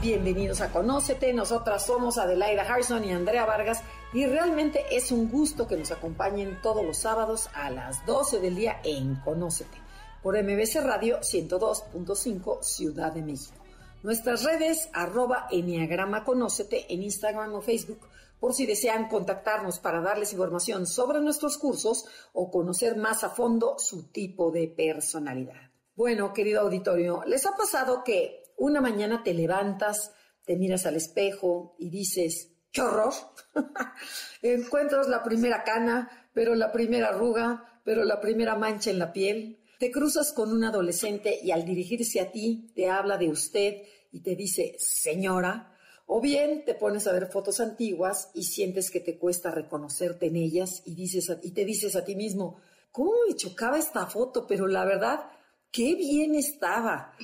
Bienvenidos a Conócete. Nosotras somos Adelaida Harrison y Andrea Vargas y realmente es un gusto que nos acompañen todos los sábados a las 12 del día en Conócete por MBC Radio 102.5 Ciudad de México. Nuestras redes arroba Enneagrama Conócete en Instagram o Facebook por si desean contactarnos para darles información sobre nuestros cursos o conocer más a fondo su tipo de personalidad. Bueno, querido auditorio, ¿les ha pasado que una mañana te levantas, te miras al espejo y dices, ¡qué horror! Encuentras la primera cana, pero la primera arruga, pero la primera mancha en la piel. Te cruzas con un adolescente y al dirigirse a ti te habla de usted y te dice, señora. O bien te pones a ver fotos antiguas y sientes que te cuesta reconocerte en ellas y, dices y te dices a ti mismo, ¿cómo me chocaba esta foto? Pero la verdad, qué bien estaba.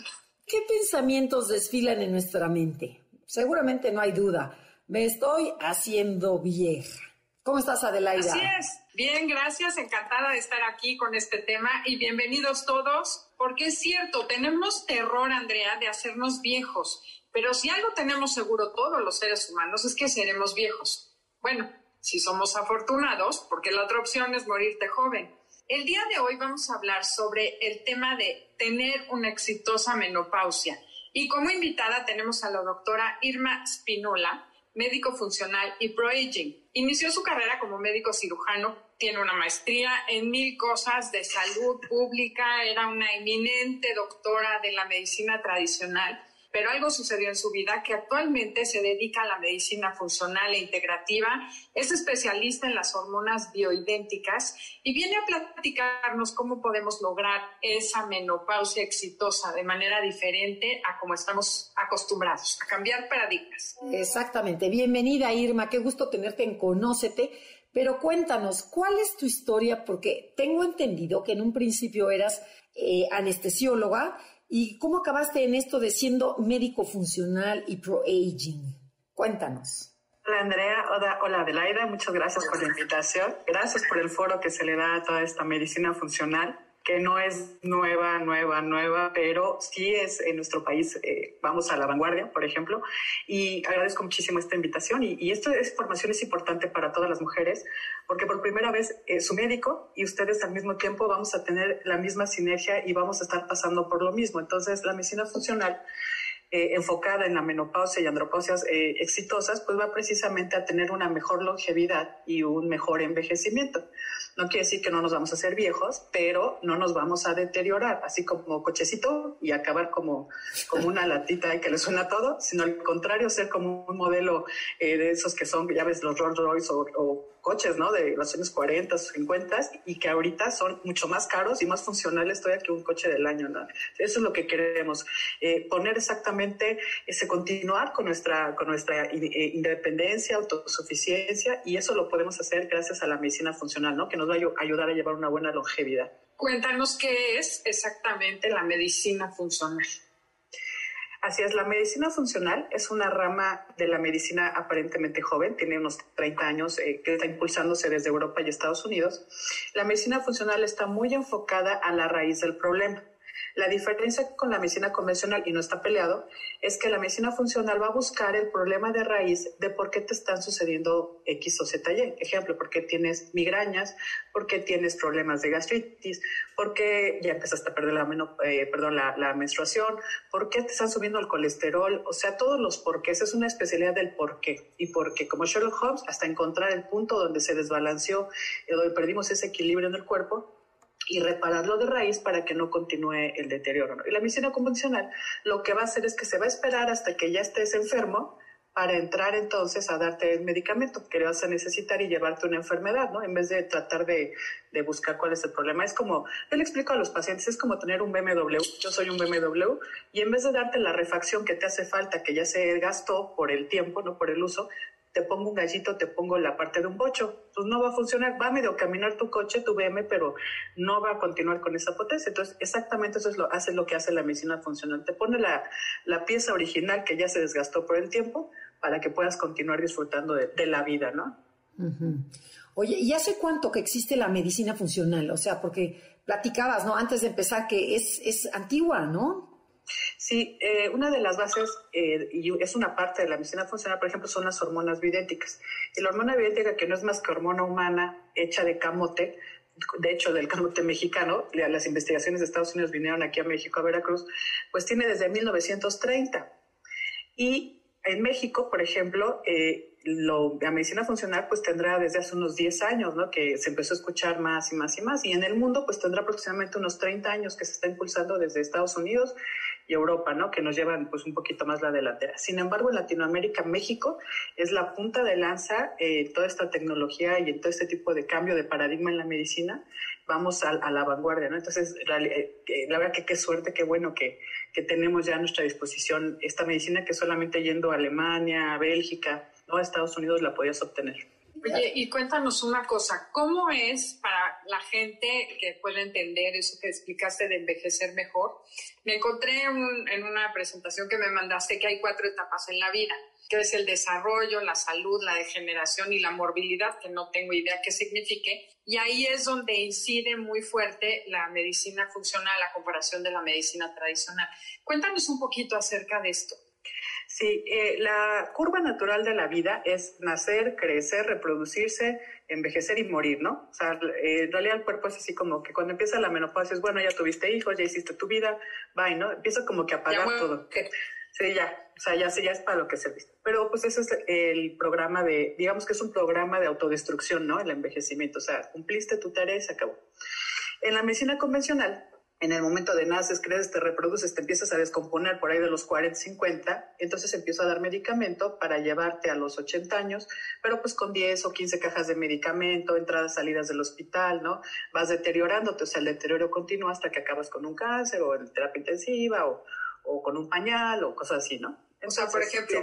¿Qué pensamientos desfilan en nuestra mente? Seguramente no hay duda. Me estoy haciendo vieja. ¿Cómo estás, Adelaida? Así es. Bien, gracias. Encantada de estar aquí con este tema y bienvenidos todos, porque es cierto, tenemos terror, Andrea, de hacernos viejos, pero si algo tenemos seguro todos los seres humanos es que seremos viejos. Bueno, si somos afortunados, porque la otra opción es morirte joven. El día de hoy vamos a hablar sobre el tema de tener una exitosa menopausia. Y como invitada tenemos a la doctora Irma Spinola, médico funcional y pro-aging. Inició su carrera como médico cirujano, tiene una maestría en mil cosas de salud pública, era una eminente doctora de la medicina tradicional pero algo sucedió en su vida que actualmente se dedica a la medicina funcional e integrativa, es especialista en las hormonas bioidénticas y viene a platicarnos cómo podemos lograr esa menopausia exitosa de manera diferente a como estamos acostumbrados, a cambiar paradigmas. Exactamente. Bienvenida Irma, qué gusto tenerte en Conócete. Pero cuéntanos, ¿cuál es tu historia? Porque tengo entendido que en un principio eras eh, anestesióloga ¿Y cómo acabaste en esto de siendo médico funcional y pro-aging? Cuéntanos. Hola Andrea, hola, hola Adelaida, muchas gracias por la invitación. Gracias por el foro que se le da a toda esta medicina funcional que no es nueva, nueva, nueva, pero sí es en nuestro país, eh, vamos a la vanguardia, por ejemplo, y agradezco muchísimo esta invitación y, y esta información es importante para todas las mujeres, porque por primera vez eh, su médico y ustedes al mismo tiempo vamos a tener la misma sinergia y vamos a estar pasando por lo mismo. Entonces, la medicina funcional eh, enfocada en la menopausia y andropausias eh, exitosas, pues va precisamente a tener una mejor longevidad y un mejor envejecimiento. No quiere decir que no nos vamos a hacer viejos, pero no nos vamos a deteriorar, así como cochecito y acabar como, como una latita que le suena todo, sino al contrario, ser como un modelo eh, de esos que son, ya ves, los Rolls Royce o coches, ¿no? De los años 40, 50 y que ahorita son mucho más caros y más funcionales todavía que un coche del año. Eso es lo que queremos, eh, poner exactamente, ese continuar con nuestra, con nuestra eh, independencia, autosuficiencia y eso lo podemos hacer gracias a la medicina funcional, ¿no? Que nos va a ayudar a llevar una buena longevidad. Cuéntanos qué es exactamente la medicina funcional. Así es, la medicina funcional es una rama de la medicina aparentemente joven, tiene unos 30 años, eh, que está impulsándose desde Europa y Estados Unidos. La medicina funcional está muy enfocada a la raíz del problema. La diferencia con la medicina convencional, y no está peleado, es que la medicina funcional va a buscar el problema de raíz de por qué te están sucediendo X o Z y. Ejemplo, por qué tienes migrañas, por qué tienes problemas de gastritis, por qué ya empezaste a perder la, eh, perdón, la, menstruación, por qué te están subiendo el colesterol, o sea, todos los porqués. Es una especialidad del por qué. Y porque, como Sherlock Holmes, hasta encontrar el punto donde se desbalanceó, eh, donde perdimos ese equilibrio en el cuerpo, y repararlo de raíz para que no continúe el deterioro. Y la medicina convencional lo que va a hacer es que se va a esperar hasta que ya estés enfermo para entrar entonces a darte el medicamento que vas a necesitar y llevarte una enfermedad, ¿no? En vez de tratar de, de buscar cuál es el problema. Es como, yo le explico a los pacientes, es como tener un BMW, yo soy un BMW, y en vez de darte la refacción que te hace falta, que ya se gastó por el tiempo, no por el uso, te pongo un gallito, te pongo la parte de un bocho. Pues no va a funcionar, va a medio caminar tu coche, tu BM, pero no va a continuar con esa potencia. Entonces, exactamente eso es lo, hace lo que hace la medicina funcional. Te pone la, la pieza original que ya se desgastó por el tiempo para que puedas continuar disfrutando de, la vida, ¿no? Oye, ¿y hace cuánto que existe la medicina funcional? O sea, porque platicabas, ¿no? Antes de empezar, que es, es antigua, ¿no? Sí, eh, una de las bases, eh, y es una parte de la medicina funcional, por ejemplo, son las hormonas bioidénticas. Y la hormona bioidéntica, que no es más que hormona humana hecha de camote, de hecho, del camote mexicano, las investigaciones de Estados Unidos vinieron aquí a México, a Veracruz, pues tiene desde 1930. Y en México, por ejemplo, eh, lo, la medicina funcional pues tendrá desde hace unos 10 años, ¿no? Que se empezó a escuchar más y más y más. Y en el mundo pues tendrá aproximadamente unos 30 años que se está impulsando desde Estados Unidos y Europa, ¿no? Que nos llevan pues un poquito más la delantera. Sin embargo, en Latinoamérica, México es la punta de lanza en toda esta tecnología y en todo este tipo de cambio de paradigma en la medicina. Vamos a, a la vanguardia, ¿no? Entonces, la, eh, la verdad que qué suerte, qué bueno que, que tenemos ya a nuestra disposición esta medicina que solamente yendo a Alemania, a Bélgica, ¿no? Estados Unidos la podías obtener. Oye, y cuéntanos una cosa, ¿cómo es para la gente que pueda entender eso que explicaste de envejecer mejor? Me encontré en una presentación que me mandaste que hay cuatro etapas en la vida, que es el desarrollo, la salud, la degeneración y la morbilidad, que no tengo idea qué signifique. Y ahí es donde incide muy fuerte la medicina funcional a comparación de la medicina tradicional. Cuéntanos un poquito acerca de esto. Sí, eh, la curva natural de la vida es nacer, crecer, reproducirse, envejecer y morir, ¿no? O sea, eh, en realidad el cuerpo es así como que cuando empieza la menopausia es, bueno, ya tuviste hijos, ya hiciste tu vida, bye, ¿no? Empieza como que a apagar todo. Sí, ya, o sea, ya, ya es para lo que serviste. Pero pues ese es el programa de, digamos que es un programa de autodestrucción, ¿no? El envejecimiento, o sea, cumpliste tu tarea y se acabó. En la medicina convencional, en el momento de naces, creces, te reproduces, te empiezas a descomponer por ahí de los 40, 50, entonces empiezo a dar medicamento para llevarte a los 80 años, pero pues con 10 o 15 cajas de medicamento, entradas, salidas del hospital, ¿no? Vas deteriorándote, o sea, el deterioro continúa hasta que acabas con un cáncer o en terapia intensiva o, o con un pañal o cosas así, ¿no? Entonces, o sea, por ejemplo,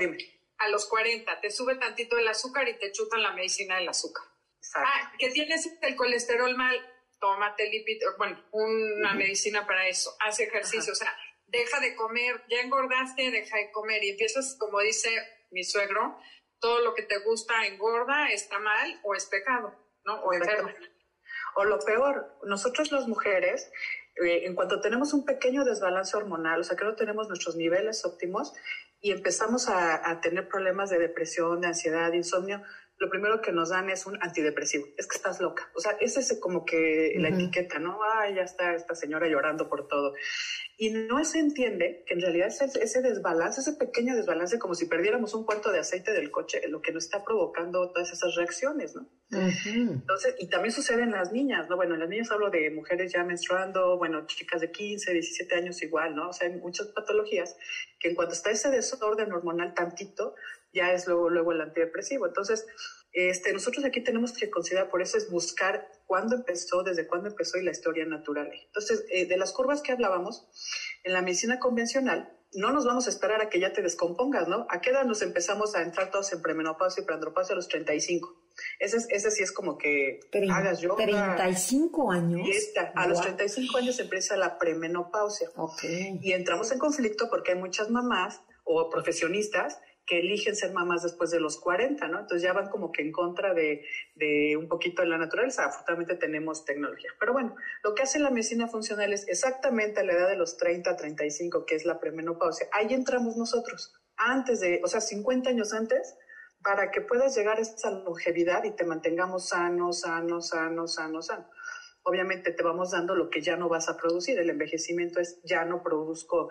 a los 40 te sube tantito el azúcar y te chutan la medicina del azúcar. Exacto. Ah, que tienes el colesterol mal, tómate lipid, bueno, una medicina para eso, haz ejercicio, o sea, deja de comer, ya engordaste, deja de comer y empiezas, como dice mi suegro, todo lo que te gusta engorda, está mal o es pecado, ¿no? O enfermo. O lo peor, nosotros las mujeres, eh, en cuanto tenemos un pequeño desbalance hormonal, o sea, que no tenemos nuestros niveles óptimos y empezamos a, a tener problemas de depresión, de ansiedad, de insomnio, lo primero que nos dan es un antidepresivo. Es que estás loca. O sea, ese es como que la etiqueta, ¿no? Ay, ya está esta señora llorando por todo. Y no se entiende que en realidad ese, ese desbalance, ese pequeño desbalance, como si perdiéramos un cuarto de aceite del coche, lo que nos está provocando todas esas reacciones, ¿no? Entonces, y también sucede en las niñas, ¿no? Bueno, en las niñas hablo de mujeres ya menstruando, bueno, chicas de 15, 17 años igual, ¿no? O sea, hay muchas patologías que en cuanto está ese desorden hormonal tantito, ya es luego, luego el antidepresivo. Entonces, este, nosotros aquí tenemos que considerar, por eso es buscar cuándo empezó, desde cuándo empezó y la historia natural. Entonces, eh, de las curvas que hablábamos, en la medicina convencional, no nos vamos a esperar a que ya te descompongas, ¿no? ¿A qué edad nos empezamos a entrar todos en premenopausia y preandropausia a los 35? Ese, ese sí es como que hagas yoga. 35 años. a los 35 años empieza la premenopausia. Okay. Y entramos en conflicto porque hay muchas mamás o profesionistas que eligen ser mamás después de los 40, ¿no? Entonces ya van como que en contra de, de, un poquito de la naturaleza. Afortunadamente tenemos tecnología. Pero bueno, lo que hace la medicina funcional es exactamente a la edad de los 30, 35, que es la premenopausia. Ahí entramos nosotros. Antes de, o sea, 50 años antes, para que puedas llegar a esa longevidad y te mantengamos sano, sano, sano, sano, sano obviamente te vamos dando lo que ya no vas a producir. El envejecimiento es ya no produzco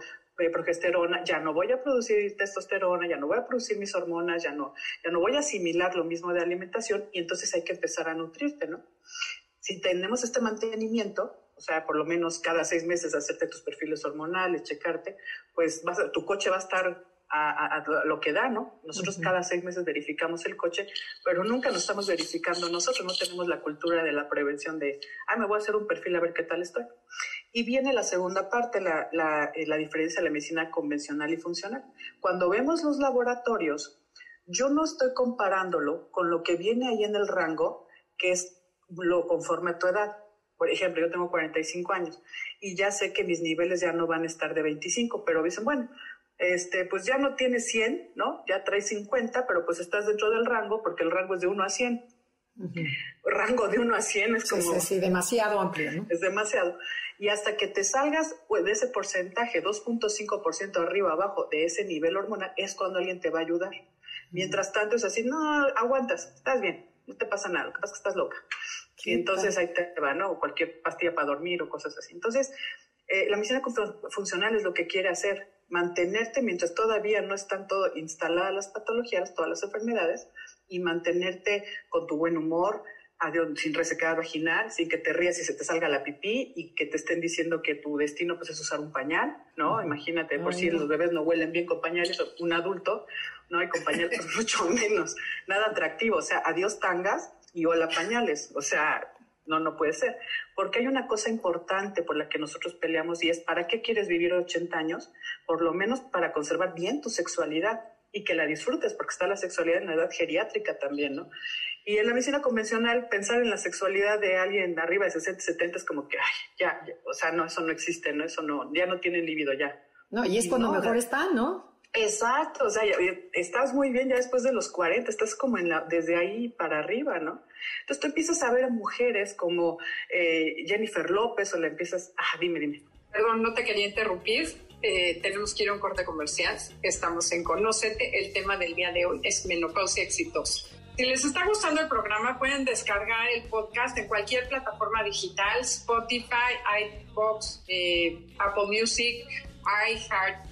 progesterona, ya no voy a producir testosterona, ya no voy a producir mis hormonas, ya no, ya no voy a asimilar lo mismo de alimentación y entonces hay que empezar a nutrirte, ¿no? Si tenemos este mantenimiento, o sea, por lo menos cada seis meses hacerte tus perfiles hormonales, checarte, pues vas a, tu coche va a estar a, lo que da, ¿no? Nosotros cada seis meses verificamos el coche, pero nunca nos estamos verificando nosotros, no tenemos la cultura de la prevención de, ah, me voy a hacer un perfil a ver qué tal estoy. Y viene la segunda parte, la, la, eh, la diferencia de la medicina convencional y funcional. Cuando vemos los laboratorios, yo no estoy comparándolo con lo que viene ahí en el rango, que es lo conforme a tu edad. Por ejemplo, yo tengo 45 años y ya sé que mis niveles ya no van a estar de 25, pero dicen, bueno, este, pues ya no tienes 100, ¿no? Ya traes 50, pero pues estás dentro del rango porque el rango es de 1 a 100. Rango de 1 a 100 es como... Sí, sí, demasiado amplio, ¿no? Es demasiado. Y hasta que te salgas pues, de ese porcentaje, 2.5% arriba, abajo de ese nivel hormonal, es cuando alguien te va a ayudar. Mientras tanto es así, no, aguantas, estás bien, no te pasa nada, lo que pasa es que estás loca. Y entonces ahí te va, ¿no? O cualquier pastilla para dormir o cosas así. Entonces, eh, la medicina funcional es lo que quiere hacer, mantenerte mientras todavía no están todo instaladas las patologías, todas las enfermedades, y mantenerte con tu buen humor, sin resecar vaginal, sin que te rías y se te salga la pipí y que te estén diciendo que tu destino pues, es usar un pañal, ¿no? Imagínate, por si los bebés no huelen bien con pañales, un adulto, ¿no? hay con pañales pues, mucho menos, nada atractivo, o sea, adiós tangas y hola pañales, o sea, no, no puede ser. Porque hay una cosa importante por la que nosotros peleamos y es, ¿para qué quieres vivir 80 años? Por lo menos para conservar bien tu sexualidad y que la disfrutes, porque está la sexualidad en la edad geriátrica también, ¿no? Y en la medicina convencional, pensar en la sexualidad de alguien arriba de 60, 70 es como que, ay, ya, o sea, no, eso no existe, ¿no? Eso no, ya no tiene libido, ya. No, y es cuando mejor está, ¿no? Exacto, o sea, estás muy bien ya después de los 40, estás como en la, desde ahí para arriba, ¿no? Entonces tú empiezas a ver a mujeres como eh, Jennifer López o le empiezas, ah, dime, dime. Perdón, no te quería interrumpir, eh, tenemos que ir a un corte comercial, estamos en Conócete, el tema del día de hoy es menopausia exitosa. Si les está gustando el programa, pueden descargar el podcast en cualquier plataforma digital, Spotify, iBox, eh, Apple Music, iHeart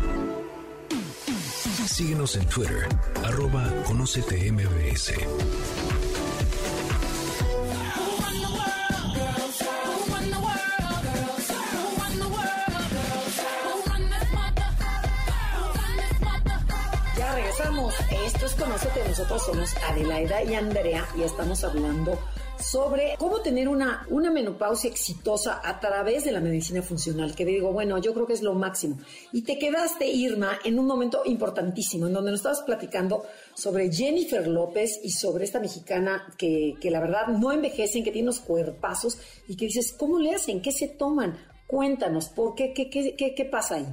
Síguenos en Twitter, arroba Conócete MBS. Ya regresamos. Esto es Conócete. Nosotros somos Adelaida y Andrea y estamos hablando sobre cómo tener una, una menopausia exitosa a través de la medicina funcional, que digo, bueno, yo creo que es lo máximo. Y te quedaste, Irma, en un momento importantísimo, en donde nos estabas platicando sobre Jennifer López y sobre esta mexicana que, que la verdad no envejecen, que tiene unos cuerpazos y que dices, ¿cómo le hacen? ¿Qué se toman? Cuéntanos, ¿por qué? ¿Qué, qué, qué, qué pasa ahí?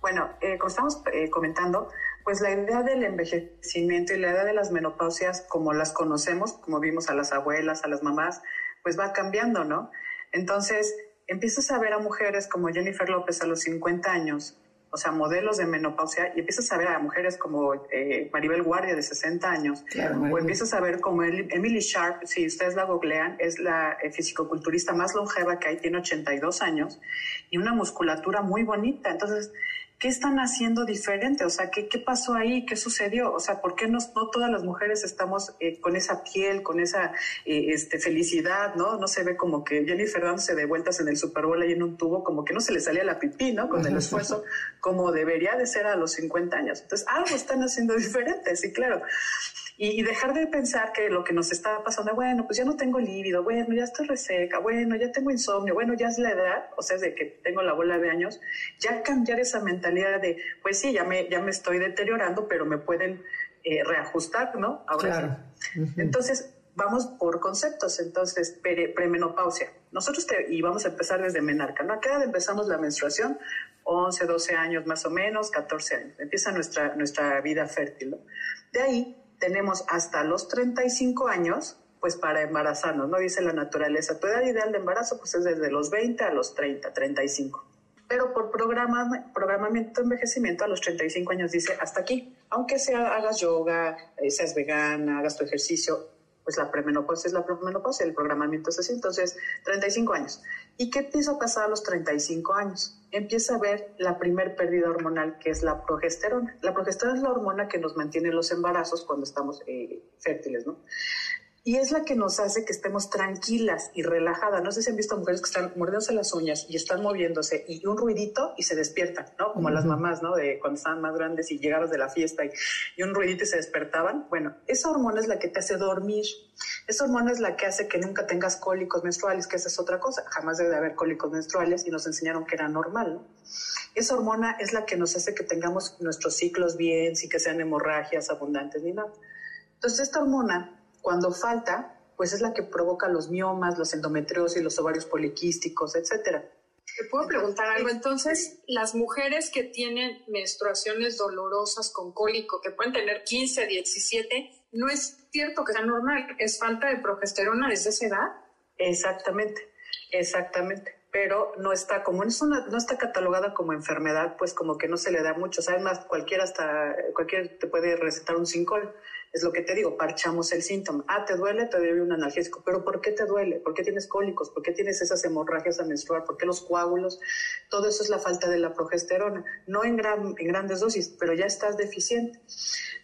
Bueno, eh, como estamos eh, comentando, pues la idea del envejecimiento y la idea de las menopausias, como las conocemos, como vimos a las abuelas, a las mamás, pues va cambiando, ¿no? Entonces, empiezas a ver a mujeres como Jennifer López a los 50 años, o sea, modelos de menopausia, y empiezas a ver a mujeres como eh, Maribel Guardia de 60 años, o empiezas a ver como Emily Sharp, si ustedes la googlean, es la eh, fisicoculturista más longeva que hay, tiene 82 años, y una musculatura muy bonita. Entonces, ¿qué están haciendo diferente? O sea, ¿qué, qué pasó ahí? ¿Qué sucedió? O sea, ¿por qué no, no todas las mujeres estamos eh, con esa piel, con esa eh, este, felicidad, ¿no? No se ve como que Jennifer dándose de vueltas en el Super Bowl ahí en un tubo, como que no se le salía la pipí, ¿no? Con el esfuerzo, como debería de ser a los 50 años. Entonces, algo están haciendo diferente, sí, claro. Y, dejar de pensar que lo que nos está pasando, bueno, pues ya no tengo líbido, bueno, ya estoy reseca, bueno, ya tengo insomnio, bueno, ya es la edad, o sea, de que tengo la bola de años, ya cambiar esa mentalidad de, pues sí, ya me, ya me estoy deteriorando, pero me pueden eh, reajustar, ¿no? Ahora sí. Entonces, vamos por conceptos. Entonces, premenopausia. Nosotros te, y vamos a empezar desde menarca, ¿no? Acá empezamos la menstruación, 11, 12 años más o menos, 14 años. Empieza nuestra, nuestra vida fértil, ¿no? De ahí tenemos hasta los 35 años, pues para embarazarnos, ¿no? Dice la naturaleza. Tu edad ideal de embarazo, pues es desde los 20 a los 30, 35. pero por programa, programamiento de envejecimiento a los 35 años dice hasta aquí. Aunque sea, hagas yoga, eh, seas vegana, hagas tu ejercicio, pues la premenopausia es la premenopausia, el programamiento es así, entonces 35 años. ¿Y qué empieza a pasar a los 35 años? Empieza a ver la primer pérdida hormonal que es la progesterona. La progesterona es la hormona que nos mantiene los embarazos cuando estamos eh, fértiles, ¿no? Y es la que nos hace que estemos tranquilas y relajadas. No sé si han visto mujeres que están mordiéndose las uñas y están moviéndose y un ruidito y se despiertan, ¿no? Como las mamás, ¿no? De cuando estaban más grandes y llegabas de la fiesta y, y, un ruidito y se despertaban. Bueno, esa hormona es la que te hace dormir. Esa hormona es la que hace que nunca tengas cólicos menstruales, que esa es otra cosa. Jamás debe haber cólicos menstruales y nos enseñaron que era normal, ¿no? Esa hormona es la que nos hace que tengamos nuestros ciclos bien, sin que sean hemorragias abundantes ni nada. Entonces, esta hormona cuando falta, pues es la que provoca los miomas, los endometriosis, los ovarios poliquísticos, etcétera. ¿Te puedo preguntar algo? Entonces, las mujeres que tienen menstruaciones dolorosas con cólico, que pueden tener 15, 17, no es cierto que sea normal, es falta de progesterona desde esa edad. Exactamente, exactamente. Pero no está como es una, no está catalogada como enfermedad, pues como que no se le da mucho. Además, cualquiera hasta cualquier te puede recetar un cincol es lo que te digo, parchamos el síntoma. Ah, te duele, te doy un analgésico. Pero ¿por qué te duele? ¿Por qué tienes cólicos? ¿Por qué tienes esas hemorragias a menstruar? ¿Por qué los coágulos? Todo eso es la falta de la progesterona. No en, gran, en grandes dosis, pero ya estás deficiente.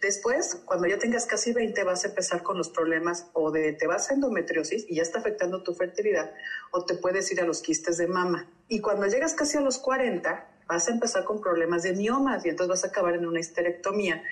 Después, cuando ya tengas casi 20, vas a empezar con los problemas o de te vas a endometriosis y ya está afectando tu fertilidad, o te puedes ir a los quistes de mama. Y cuando llegas casi a los 40, vas a empezar con problemas de miomas y entonces vas a acabar en una histerectomía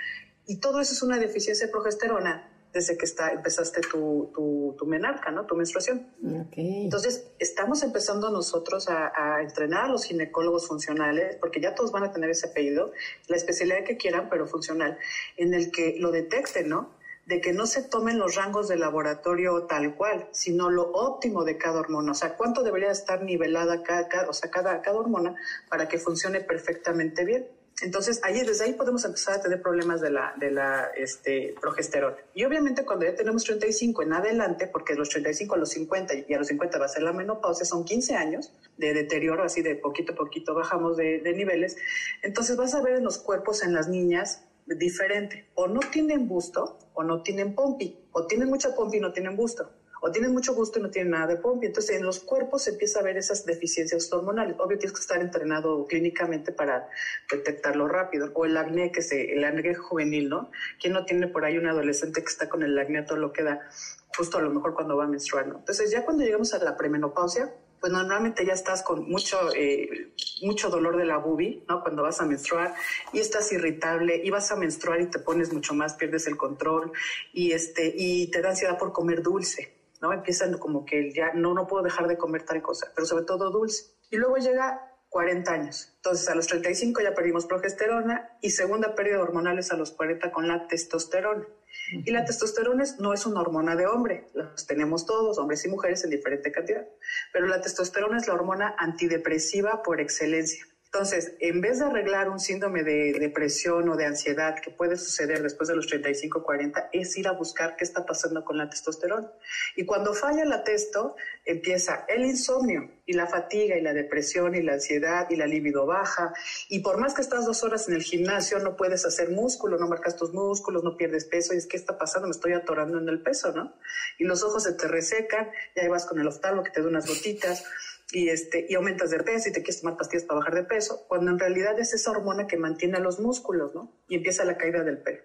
y todo eso es una deficiencia de progesterona desde que está, empezaste tu, tu, menarca, ¿no? Tu menstruación. Entonces, estamos empezando nosotros a, entrenar a los ginecólogos funcionales, porque ya todos van a tener ese apellido, la especialidad que quieran, pero funcional, en el que lo detecten, ¿no? De que no se tomen los rangos de laboratorio tal cual, sino lo óptimo de cada hormona. O sea, cuánto debería estar nivelada cada, o sea, cada, cada hormona para que funcione perfectamente bien. Entonces, ahí, desde ahí podemos empezar a tener problemas de la, de la este, progesterona. Y obviamente cuando ya tenemos 35 en adelante, porque de los 35 a los 50 y a los 50 va a ser la menopausia, son 15 años de deterioro, así de poquito a poquito bajamos de, de niveles. Entonces vas a ver en los cuerpos en las niñas diferente. O no tienen busto o no tienen pompi. O tienen mucha pompi y no tienen busto o tienen mucho gusto y no tienen nada de pompi. Entonces, en los cuerpos se empieza a ver esas deficiencias hormonales. Obvio, tienes que estar entrenado clínicamente para detectarlo rápido. O el acné, que se, el acné juvenil, ¿no? ¿Quién no tiene por ahí un adolescente que está con el acné todo lo que da? Justo a lo mejor cuando va a menstruar, ¿no? Entonces, ya cuando llegamos a la premenopausia, pues normalmente ya estás con mucho, eh, mucho dolor de la bubi, ¿no? Cuando vas a menstruar y estás irritable y vas a menstruar y te pones mucho más, pierdes el control y, este, y te da ansiedad por comer dulce. ¿No? Empiezan como que ya no, no puedo dejar de comer tal cosa, pero sobre todo dulce. Y luego llega 40 años. Entonces a los 35 ya perdimos progesterona y segunda pérdida hormonal es a los 40 con la testosterona. Y la testosterona no es una hormona de hombre, la tenemos todos, hombres y mujeres en diferente cantidad, pero la testosterona es la hormona antidepresiva por excelencia. Entonces, en vez de arreglar un síndrome de depresión o de ansiedad que puede suceder después de los 35 40, es ir a buscar qué está pasando con la testosterona. Y cuando falla la testo, empieza el insomnio y la fatiga y la depresión y la ansiedad y la libido baja. Y por más que estás dos horas en el gimnasio, no puedes hacer músculo, no marcas tus músculos, no pierdes peso. Y es, ¿qué está pasando? Me estoy atorando en el peso, ¿no? Y los ojos se te resecan, ya vas con el oftalmo que te da unas gotitas y, este, y aumentas de peso y te quieres tomar pastillas para bajar de peso, cuando en realidad es esa hormona que mantiene los músculos, ¿no? Y empieza la caída del pelo.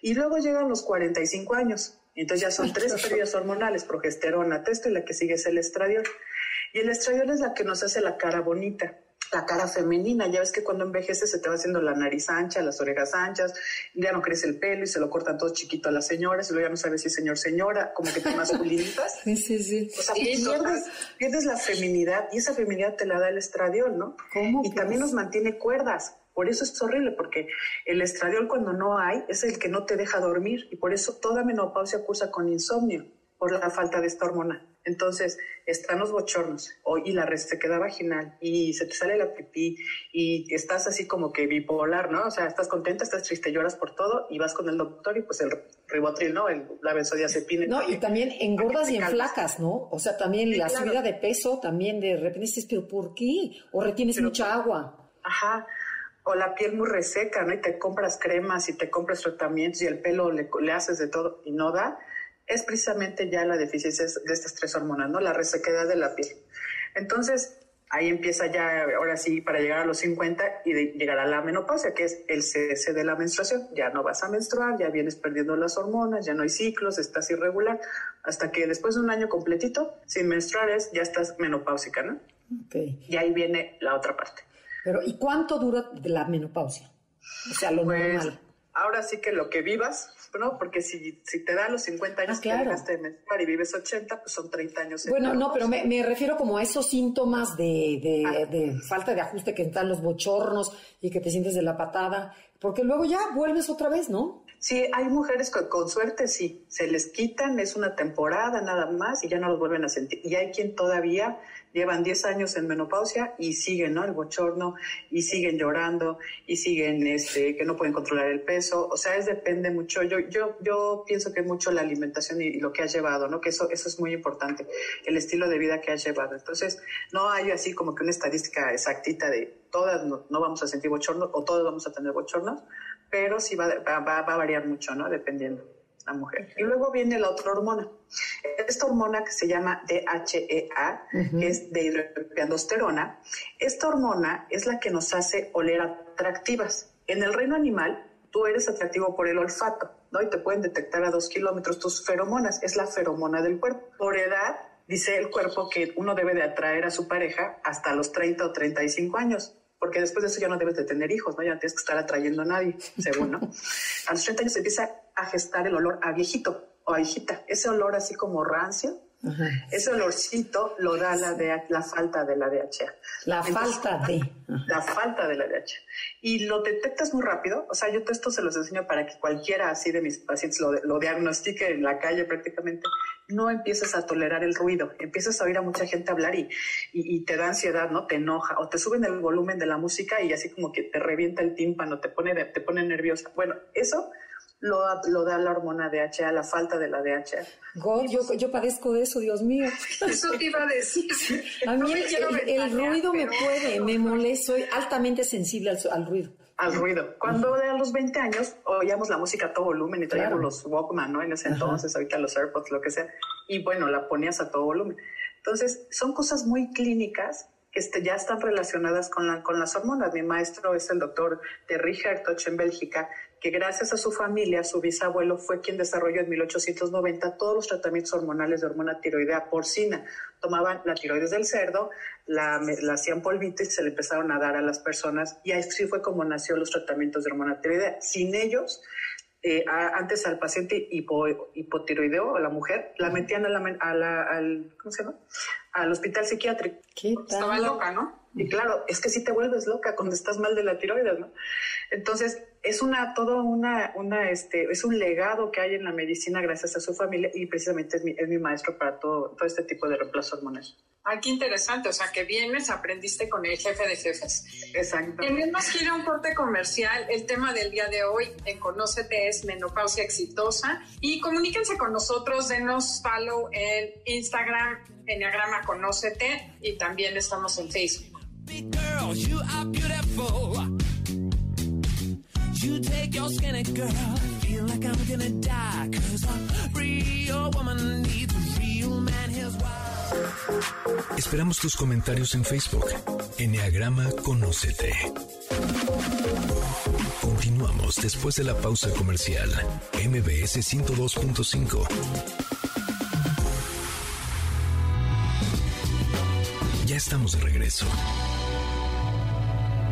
Y luego llegan los 45 años, entonces ya son tres pérdidas hormonales, progesterona, testo y la que sigue es el estradiol. Y el estradiol es la que nos hace la cara bonita la cara femenina. Ya ves que cuando envejeces se te va haciendo la nariz ancha, las orejas anchas, ya no crece el pelo y se lo cortan todo chiquito a las señoras y luego ya no sabes si es señor, señora, como que te masculinitas. sí, sí, sí. O sea, pierdes, pierdes, la feminidad y esa feminidad te la da el estradiol, ¿no? ¿Cómo? Y también nos mantiene cuerdas. Por eso es horrible, porque el estradiol cuando no hay es el que no te deja dormir y por eso toda menopausia cursa con insomnio por la falta de esta hormona. Entonces, están los bochornos y la resequedad vaginal y se te sale la pipí y estás así como que bipolar, ¿no? O sea, estás contenta, estás triste, lloras por todo y vas con el doctor y pues el ribotril, ¿no? El, la benzodiazepina. No, y también engordas y en flacas, ¿no? O sea, también la subida de peso, también de repente dices, pero ¿por qué? O retienes mucha agua. Ajá o la piel muy reseca, ¿no? Y te compras cremas y te compras tratamientos y el pelo le, le haces de todo y no da es precisamente ya la deficiencia de estas tres hormonas, ¿no? La resequedad de la piel. Entonces, ahí empieza ya, ahora sí, para llegar a los 50 y llegar a la menopausia, que es el cese de la menstruación. Ya no vas a menstruar, ya vienes perdiendo las hormonas, ya no hay ciclos, estás irregular, hasta que después de un año completito, sin menstruar, ya estás menopáusica, ¿no? Okay. Y ahí viene la otra parte. Pero, ¿y cuánto dura la menopausia? O sea, lo pues, normal. Ahora sí que lo que vivas, ¿no? Porque si, si te da los 50 años ah, dejaste de menstruar y vives 80, pues son 30 años. Bueno, no, pero me, me, refiero como a esos síntomas de, de, ah. de, falta de ajuste que están los bochornos y que te sientes de la patada, porque luego ya vuelves otra vez, ¿no? Sí, hay mujeres que con suerte sí, se les quitan, es una temporada nada más y ya no los vuelven a sentir. Y hay quien todavía llevan 10 años en menopausia y siguen, ¿no? El bochorno y siguen llorando y siguen, este, que no pueden controlar el peso. O sea, es depende mucho. Yo, yo, yo pienso que mucho la alimentación y, lo que has llevado, ¿no? Que eso, eso es muy importante, el estilo de vida que has llevado. Entonces, no hay así como que una estadística exactita de todas no, vamos a sentir bochorno o todos vamos a tener bochornos, pero sí va, va, va a variar mucho, ¿no? Dependiendo la mujer. Y luego viene la otra hormona. Esta hormona que se llama DHEA, que es dehidroepiandrosterona, esta hormona es la que nos hace oler atractivas. En el reino animal, tú eres atractivo por el olfato, ¿no? Y te pueden detectar a dos kilómetros tus feromonas, es la feromona del cuerpo. Por edad, dice el cuerpo que uno debe de atraer a su pareja hasta los 30 o 35 años porque después de eso ya no debes de tener hijos, ¿no? Ya no tienes que estar atrayendo a nadie, según, ¿no? A los 30 años se empieza a gestar el olor a viejito o a hijita, ese olor así como rancio, ese olorcito lo da la, de, la falta de la DHA. La falta de. La falta de la DHA. Y lo detectas muy rápido. O sea, yo esto se los enseño para que cualquiera así de mis pacientes lo, lo diagnostique en la calle prácticamente. No empiezas a tolerar el ruido. Empiezas a oír a mucha gente hablar y, y, te da ansiedad, ¿no? Te enoja. O te suben el volumen de la música y así como que te revienta el tímpano, te pone, te pone nerviosa. Bueno, eso lo, da la hormona DHA, la falta de la DHA. God, yo, yo padezco de eso, Dios mío. Eso te iba a decir. A mí el, ruido me puede, me molesta, soy altamente sensible al, ruido. Al ruido. Cuando a los 20 años oíamos la música a todo volumen y traíamos los Walkman, ¿no? En ese entonces, ahorita los AirPods, lo que sea. Y bueno, la ponías a todo volumen. Entonces, son cosas muy clínicas que este, ya están relacionadas con, la, con las hormonas. Mi maestro es el doctor Terry Hertoch en Bélgica, que gracias a su familia, su bisabuelo fue quien desarrolló en 1890 todos los tratamientos hormonales de hormona tiroidea porcina. Tomaban la tiroides del cerdo, la, hacían polvito y se le empezaron a dar a las personas y así fue como nació los tratamientos de hormona tiroidea. Sin ellos, eh, antes al paciente hipotiroideo, a la mujer, la metían a la, al, ¿cómo se llama? al hospital psiquiátrico. Estaba loca, ¿no? Y claro, es que si te vuelves loca cuando estás mal de la tiroides, ¿no? Entonces, es una, todo una, una, este, es un legado que hay en la medicina gracias a su familia y precisamente es mi, es mi maestro para todo, todo este tipo de reemplazo hormonal. Ay, qué interesante. O sea, que vienes, aprendiste con el jefe de jefes. Exacto. Tenemos que ir a un corte comercial. El tema del día de hoy en Conócete es menopausia exitosa. Y comuníquense con nosotros, denos follow en Instagram, Enneagrama Conócete, y también estamos en Facebook. You take your skinny girl, feel like I'm gonna die. Cause a real woman needs a real man, here's why. Esperamos tus comentarios en Facebook. Enneagrama Conócete. Continuamos después de la pausa comercial. MBS 102.5. Ya estamos de regreso.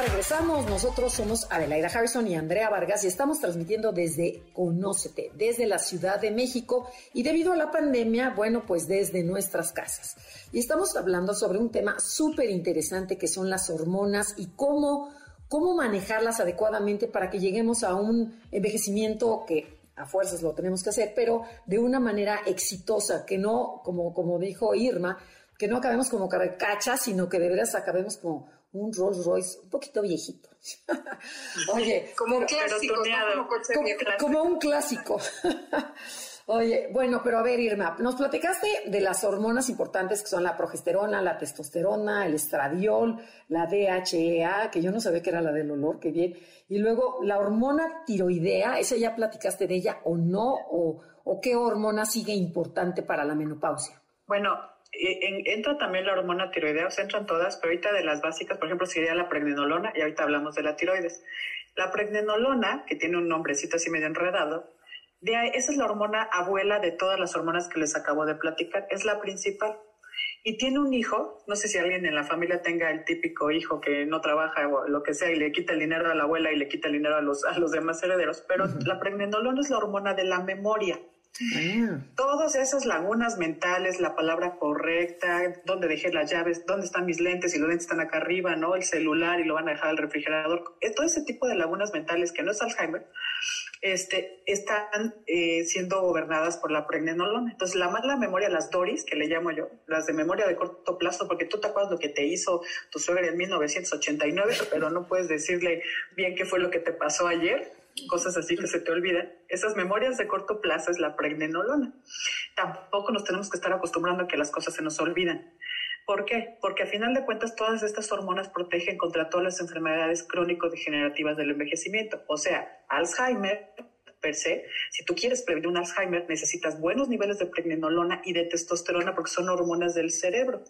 Regresamos. Nosotros somos Adelaida Harrison y Andrea Vargas y estamos transmitiendo desde Conócete, desde la Ciudad de México y debido a la pandemia, bueno, pues desde nuestras casas. Y estamos hablando sobre un tema súper interesante que son las hormonas y cómo, cómo manejarlas adecuadamente para que lleguemos a un envejecimiento que a fuerzas lo tenemos que hacer, pero de una manera exitosa, que no, como, como dijo Irma, que no acabemos como carcacha, sino que de veras acabemos como un Rolls Royce un poquito viejito. Oye, como un clásico, como, un clásico. Oye, bueno, pero a ver, Irma, nos platicaste de las hormonas importantes que son la progesterona, la testosterona, el estradiol, la DHEA, que yo no sabía que era la del olor, qué bien. Y luego la hormona tiroidea, ¿esa ya platicaste de ella o no? ¿O, o qué hormona sigue importante para la menopausia? Bueno, entra también la hormona tiroidea, o sea, entran todas, pero ahorita de las básicas, por ejemplo, sería la pregnenolona, y ahorita hablamos de la tiroides. La pregnenolona, que tiene un nombrecito así medio enredado, de esa es la hormona abuela de todas las hormonas que les acabo de platicar, es la principal. Y tiene un hijo, no sé si alguien en la familia tenga el típico hijo que no trabaja o lo que sea y le quita el dinero a la abuela y le quita el dinero a los, a los demás herederos, pero la pregnenolona es la hormona de la memoria. Ah. Todas esas lagunas mentales, la palabra correcta, dónde dejé las llaves, dónde están mis lentes y los lentes están acá arriba, ¿no? El celular y lo van a dejar al refrigerador. Eh, todo ese tipo de lagunas mentales que no es Alzheimer, este, están eh, siendo gobernadas por la pregnenolona. Entonces, la mala memoria, las DORIS, que le llamo yo, las de memoria de corto plazo, porque tú te acuerdas lo que te hizo tu suegra en 1989, pero no puedes decirle bien qué fue lo que te pasó ayer cosas así que se te olvidan, esas memorias de corto plazo es la pregnenolona. Tampoco nos tenemos que estar acostumbrando a que las cosas se nos olvidan. ¿Por qué? Porque a final de cuentas todas estas hormonas protegen contra todas las enfermedades crónico-degenerativas del envejecimiento. O sea, Alzheimer per se, si tú quieres prevenir un Alzheimer, necesitas buenos niveles de pregnenolona y de testosterona porque son hormonas del cerebro.